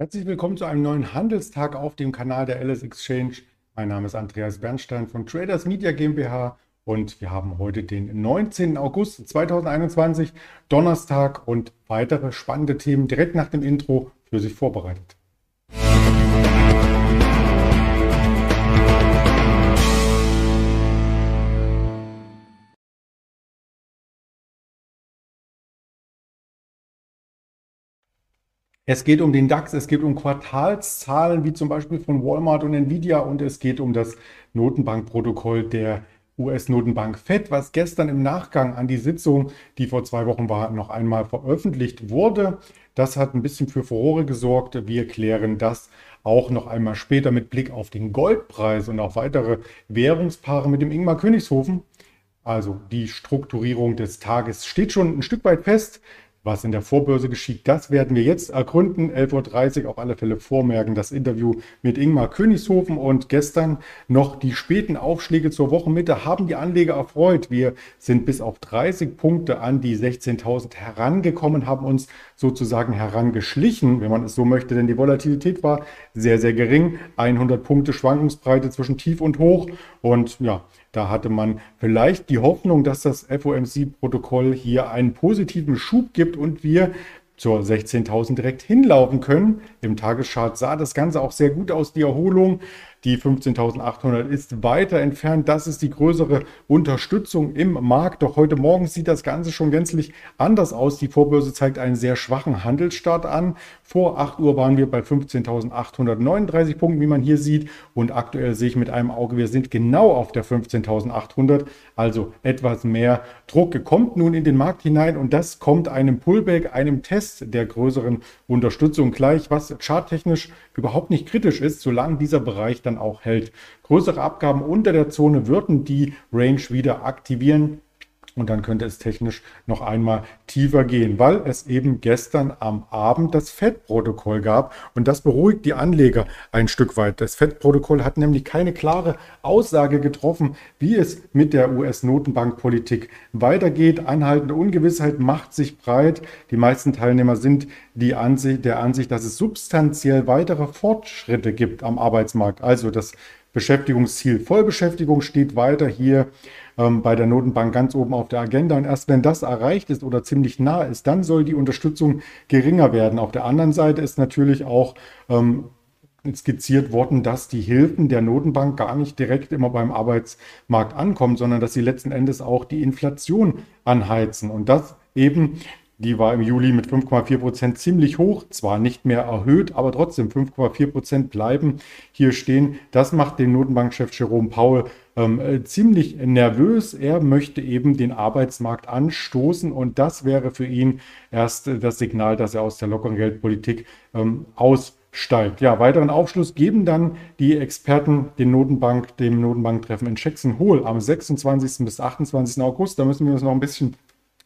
Herzlich willkommen zu einem neuen Handelstag auf dem Kanal der LS Exchange. Mein Name ist Andreas Bernstein von Traders Media GmbH und wir haben heute den 19. August 2021, Donnerstag und weitere spannende Themen direkt nach dem Intro für sich vorbereitet. Es geht um den DAX, es geht um Quartalszahlen wie zum Beispiel von Walmart und Nvidia und es geht um das Notenbankprotokoll der US-Notenbank Fed, was gestern im Nachgang an die Sitzung, die vor zwei Wochen war, noch einmal veröffentlicht wurde. Das hat ein bisschen für Furore gesorgt. Wir klären das auch noch einmal später mit Blick auf den Goldpreis und auf weitere Währungspaare mit dem Ingmar Königshofen. Also die Strukturierung des Tages steht schon ein Stück weit fest. Was in der Vorbörse geschieht, das werden wir jetzt ergründen. 11.30 Uhr auf alle Fälle vormerken. Das Interview mit Ingmar Königshofen und gestern noch die späten Aufschläge zur Wochenmitte haben die Anleger erfreut. Wir sind bis auf 30 Punkte an die 16.000 herangekommen, haben uns sozusagen herangeschlichen, wenn man es so möchte, denn die Volatilität war sehr, sehr gering. 100 Punkte Schwankungsbreite zwischen Tief und Hoch und ja, da hatte man vielleicht die Hoffnung, dass das FOMC-Protokoll hier einen positiven Schub gibt und wir zur 16.000 direkt hinlaufen können. Im Tageschart sah das Ganze auch sehr gut aus. Die Erholung die 15.800 ist weiter entfernt. Das ist die größere Unterstützung im Markt. Doch heute Morgen sieht das Ganze schon gänzlich anders aus. Die Vorbörse zeigt einen sehr schwachen Handelsstart an. Vor 8 Uhr waren wir bei 15.839 Punkten, wie man hier sieht. Und aktuell sehe ich mit einem Auge, wir sind genau auf der 15.800. Also etwas mehr Druck kommt nun in den Markt hinein. Und das kommt einem Pullback, einem Test der größeren Unterstützung gleich, was charttechnisch überhaupt nicht kritisch ist, solange dieser Bereich dann auch hält. Größere Abgaben unter der Zone würden die Range wieder aktivieren. Und dann könnte es technisch noch einmal tiefer gehen, weil es eben gestern am Abend das FED-Protokoll gab. Und das beruhigt die Anleger ein Stück weit. Das FED-Protokoll hat nämlich keine klare Aussage getroffen, wie es mit der US-Notenbankpolitik weitergeht. Anhaltende Ungewissheit macht sich breit. Die meisten Teilnehmer sind die Ansicht, der Ansicht, dass es substanziell weitere Fortschritte gibt am Arbeitsmarkt. Also das Beschäftigungsziel Vollbeschäftigung steht weiter hier ähm, bei der Notenbank ganz oben auf der Agenda. Und erst wenn das erreicht ist oder ziemlich nah ist, dann soll die Unterstützung geringer werden. Auf der anderen Seite ist natürlich auch ähm, skizziert worden, dass die Hilfen der Notenbank gar nicht direkt immer beim Arbeitsmarkt ankommen, sondern dass sie letzten Endes auch die Inflation anheizen. Und das eben die war im Juli mit 5,4 Prozent ziemlich hoch, zwar nicht mehr erhöht, aber trotzdem 5,4 Prozent bleiben hier stehen. Das macht den Notenbankchef Jerome Powell ähm, äh, ziemlich nervös. Er möchte eben den Arbeitsmarkt anstoßen und das wäre für ihn erst äh, das Signal, dass er aus der lockeren Geldpolitik ähm, aussteigt. Ja, weiteren Aufschluss geben dann die Experten den Notenbank, dem Notenbanktreffen in Jackson Hole am 26. bis 28. August. Da müssen wir uns noch ein bisschen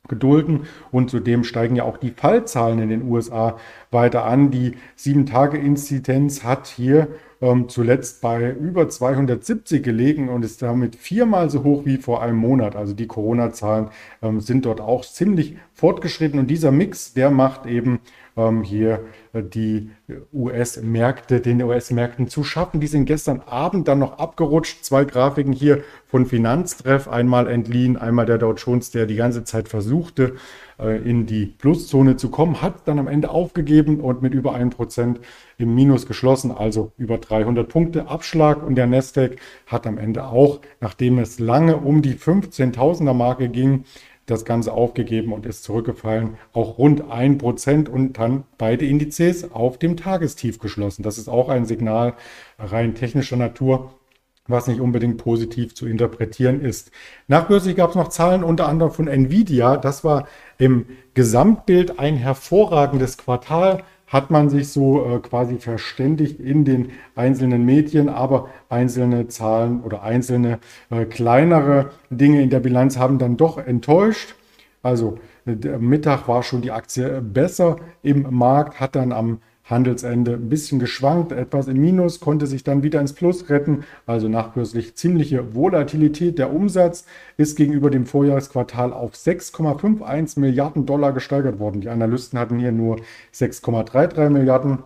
gedulden. Und zudem steigen ja auch die Fallzahlen in den USA weiter an. Die 7-Tage-Inzidenz hat hier ähm, zuletzt bei über 270 gelegen und ist damit viermal so hoch wie vor einem Monat. Also die Corona-Zahlen ähm, sind dort auch ziemlich fortgeschritten. Und dieser Mix, der macht eben ähm, hier äh, die US-Märkte, den US-Märkten zu schaffen. Die sind gestern Abend dann noch abgerutscht. Zwei Grafiken hier von Finanztreff, einmal entliehen, einmal der Dow Jones, der die ganze Zeit versuchte, äh, in die Pluszone zu kommen, hat dann am Ende aufgegeben und mit über 1% im Minus geschlossen, also über 300 Punkte Abschlag. Und der Nasdaq hat am Ende auch, nachdem es lange um die 15.000er Marke ging, das Ganze aufgegeben und ist zurückgefallen, auch rund 1% und dann beide Indizes auf dem Tagestief geschlossen. Das ist auch ein Signal rein technischer Natur, was nicht unbedingt positiv zu interpretieren ist. Nachbörslich gab es noch Zahlen unter anderem von Nvidia. Das war im Gesamtbild ein hervorragendes Quartal hat man sich so äh, quasi verständigt in den einzelnen Medien, aber einzelne Zahlen oder einzelne äh, kleinere Dinge in der Bilanz haben dann doch enttäuscht. Also äh, Mittag war schon die Aktie besser im Markt, hat dann am Handelsende ein bisschen geschwankt, etwas im Minus, konnte sich dann wieder ins Plus retten. Also nachbörslich ziemliche Volatilität. Der Umsatz ist gegenüber dem Vorjahresquartal auf 6,51 Milliarden Dollar gesteigert worden. Die Analysten hatten hier nur 6,33 Milliarden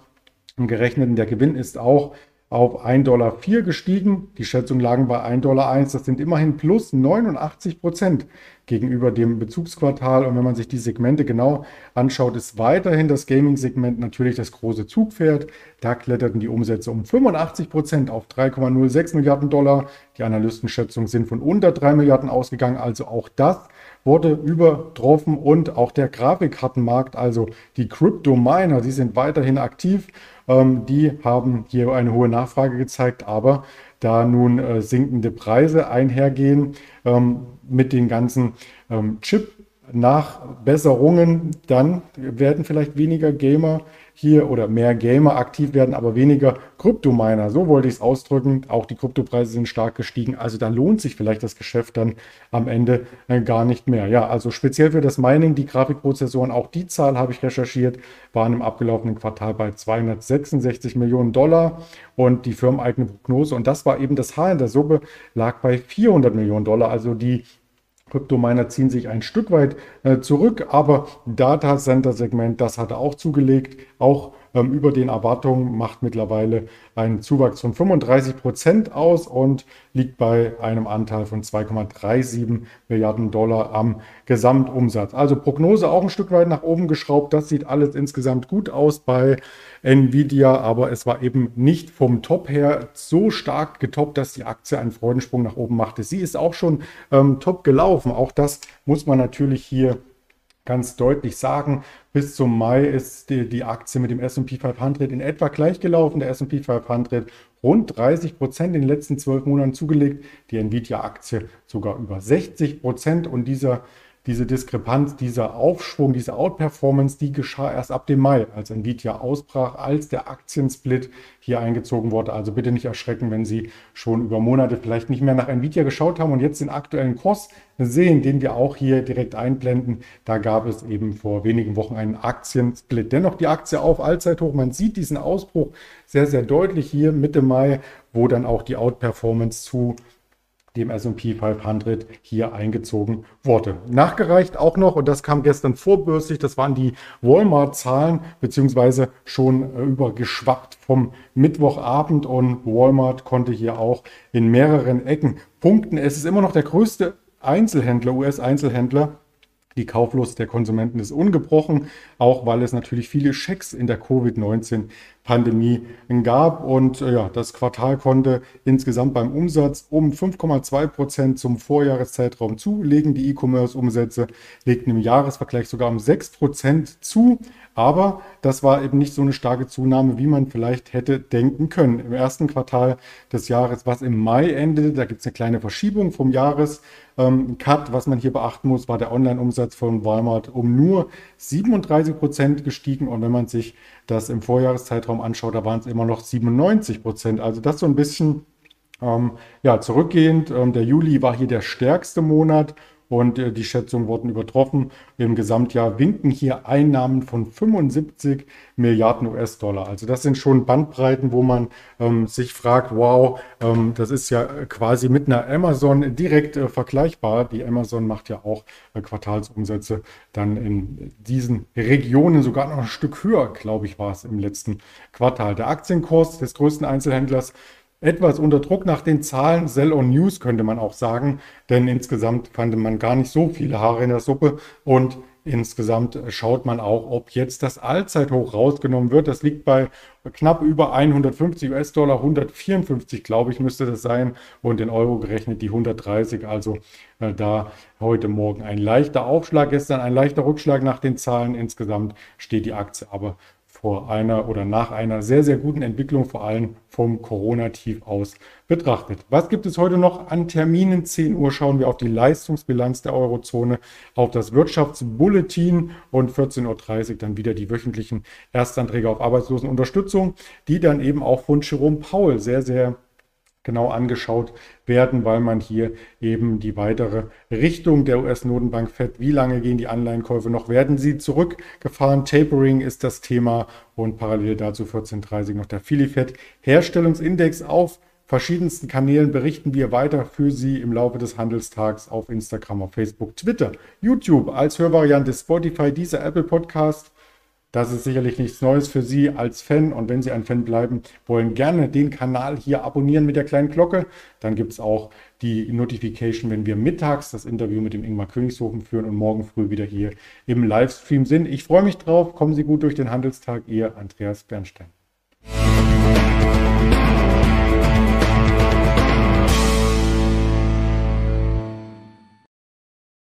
gerechnet. Der Gewinn ist auch auf 1,04 Dollar gestiegen. Die Schätzungen lagen bei 1,01 Dollar. Das sind immerhin plus 89 Prozent gegenüber dem Bezugsquartal. Und wenn man sich die Segmente genau anschaut, ist weiterhin das Gaming-Segment natürlich das große Zugpferd. Da kletterten die Umsätze um 85 Prozent auf 3,06 Milliarden Dollar. Die Analystenschätzungen sind von unter 3 Milliarden ausgegangen. Also auch das wurde übertroffen und auch der Grafikkartenmarkt, also die Crypto-Miner, die sind weiterhin aktiv. Ähm, die haben hier eine hohe Nachfrage gezeigt, aber da nun äh, sinkende Preise einhergehen ähm, mit den ganzen ähm, Chip-Nachbesserungen, dann werden vielleicht weniger Gamer hier oder mehr Gamer aktiv werden, aber weniger Kryptominer. So wollte ich es ausdrücken. Auch die Kryptopreise sind stark gestiegen. Also da lohnt sich vielleicht das Geschäft dann am Ende äh, gar nicht mehr. Ja, also speziell für das Mining, die Grafikprozessoren, auch die Zahl habe ich recherchiert, waren im abgelaufenen Quartal bei 266 Millionen Dollar und die firmeneigene Prognose, und das war eben das Haar in der Suppe, lag bei 400 Millionen Dollar. Also die Kryptominer ziehen sich ein Stück weit äh, zurück, aber Data Center Segment, das hat er auch zugelegt, auch ähm, über den Erwartungen, macht mittlerweile einen Zuwachs von 35 Prozent aus und liegt bei einem Anteil von 2,37 Milliarden Dollar am Gesamtumsatz. Also Prognose auch ein Stück weit nach oben geschraubt. Das sieht alles insgesamt gut aus bei Nvidia, aber es war eben nicht vom Top her so stark getoppt, dass die Aktie einen Freudensprung nach oben machte. Sie ist auch schon ähm, top gelaufen. Auch das muss man natürlich hier ganz deutlich sagen. Bis zum Mai ist die, die Aktie mit dem SP 500 in etwa gleich gelaufen. Der SP 500 rund 30 Prozent in den letzten zwölf Monaten zugelegt. Die Nvidia-Aktie sogar über 60 Prozent. Und dieser diese Diskrepanz, dieser Aufschwung, diese Outperformance, die geschah erst ab dem Mai, als Nvidia ausbrach, als der Aktiensplit hier eingezogen wurde. Also bitte nicht erschrecken, wenn Sie schon über Monate vielleicht nicht mehr nach Nvidia geschaut haben und jetzt den aktuellen Kurs sehen, den wir auch hier direkt einblenden. Da gab es eben vor wenigen Wochen einen Aktiensplit. Dennoch die Aktie auf Allzeithoch. Man sieht diesen Ausbruch sehr, sehr deutlich hier Mitte Mai, wo dann auch die Outperformance zu dem S&P 500 hier eingezogen wurde. Nachgereicht auch noch, und das kam gestern vorbörslich, das waren die Walmart-Zahlen, beziehungsweise schon äh, übergeschwappt vom Mittwochabend und Walmart konnte hier auch in mehreren Ecken punkten. Es ist immer noch der größte Einzelhändler, US-Einzelhändler die Kauflust der Konsumenten ist ungebrochen, auch weil es natürlich viele Schecks in der Covid-19-Pandemie gab. Und äh, ja, das Quartal konnte insgesamt beim Umsatz um 5,2 Prozent zum Vorjahreszeitraum zulegen. Die E-Commerce-Umsätze legten im Jahresvergleich sogar um 6 Prozent zu. Aber das war eben nicht so eine starke Zunahme, wie man vielleicht hätte denken können. Im ersten Quartal des Jahres, was im Mai endete, da gibt es eine kleine Verschiebung vom Jahres. Ähm, was man hier beachten muss, war der Online-Umsatz von Walmart um nur 37 Prozent gestiegen. Und wenn man sich das im Vorjahreszeitraum anschaut, da waren es immer noch 97 Prozent. Also das so ein bisschen ähm, ja, zurückgehend. Ähm, der Juli war hier der stärkste Monat und äh, die Schätzungen wurden übertroffen. Im Gesamtjahr winken hier Einnahmen von 75 Milliarden US-Dollar. Also das sind schon Bandbreiten, wo man ähm, sich fragt, wow, ähm, das ist ja quasi mit einer Amazon direkt äh, vergleichbar. Die Amazon macht ja auch äh, Quartalsumsätze dann in diesen Regionen sogar noch ein Stück höher, glaube ich, war es im letzten Quartal. Der Aktienkurs des größten Einzelhändlers etwas unter Druck nach den Zahlen, Sell on News könnte man auch sagen, denn insgesamt fand man gar nicht so viele Haare in der Suppe und insgesamt schaut man auch, ob jetzt das Allzeithoch rausgenommen wird. Das liegt bei knapp über 150 US-Dollar, 154 glaube ich müsste das sein und in Euro gerechnet die 130. Also äh, da heute Morgen ein leichter Aufschlag, gestern ein leichter Rückschlag nach den Zahlen. Insgesamt steht die Aktie aber vor einer oder nach einer sehr, sehr guten Entwicklung, vor allem vom Corona-Tief aus betrachtet. Was gibt es heute noch an Terminen? 10 Uhr schauen wir auf die Leistungsbilanz der Eurozone, auf das Wirtschaftsbulletin und 14.30 Uhr dann wieder die wöchentlichen Erstanträge auf Arbeitslosenunterstützung, die dann eben auch von Jerome Paul sehr, sehr genau angeschaut werden, weil man hier eben die weitere Richtung der US-Notenbank FED, wie lange gehen die Anleihenkäufe noch, werden sie zurückgefahren? Tapering ist das Thema. Und parallel dazu 14.30 noch der Filifed Herstellungsindex. Auf verschiedensten Kanälen berichten wir weiter für Sie im Laufe des Handelstags auf Instagram, auf Facebook, Twitter, YouTube als Hörvariante Spotify, dieser Apple Podcast Das ist sicherlich nichts Neues für Sie als Fan. Und wenn Sie ein Fan bleiben wollen, gerne den Kanal hier abonnieren mit der kleinen Glocke. Dann gibt es auch die Notification, wenn wir mittags das Interview mit dem Ingmar Königshofen führen und morgen früh wieder hier im Livestream sind. Ich freue mich drauf. Kommen Sie gut durch den Handelstag. Ihr Andreas Bernstein.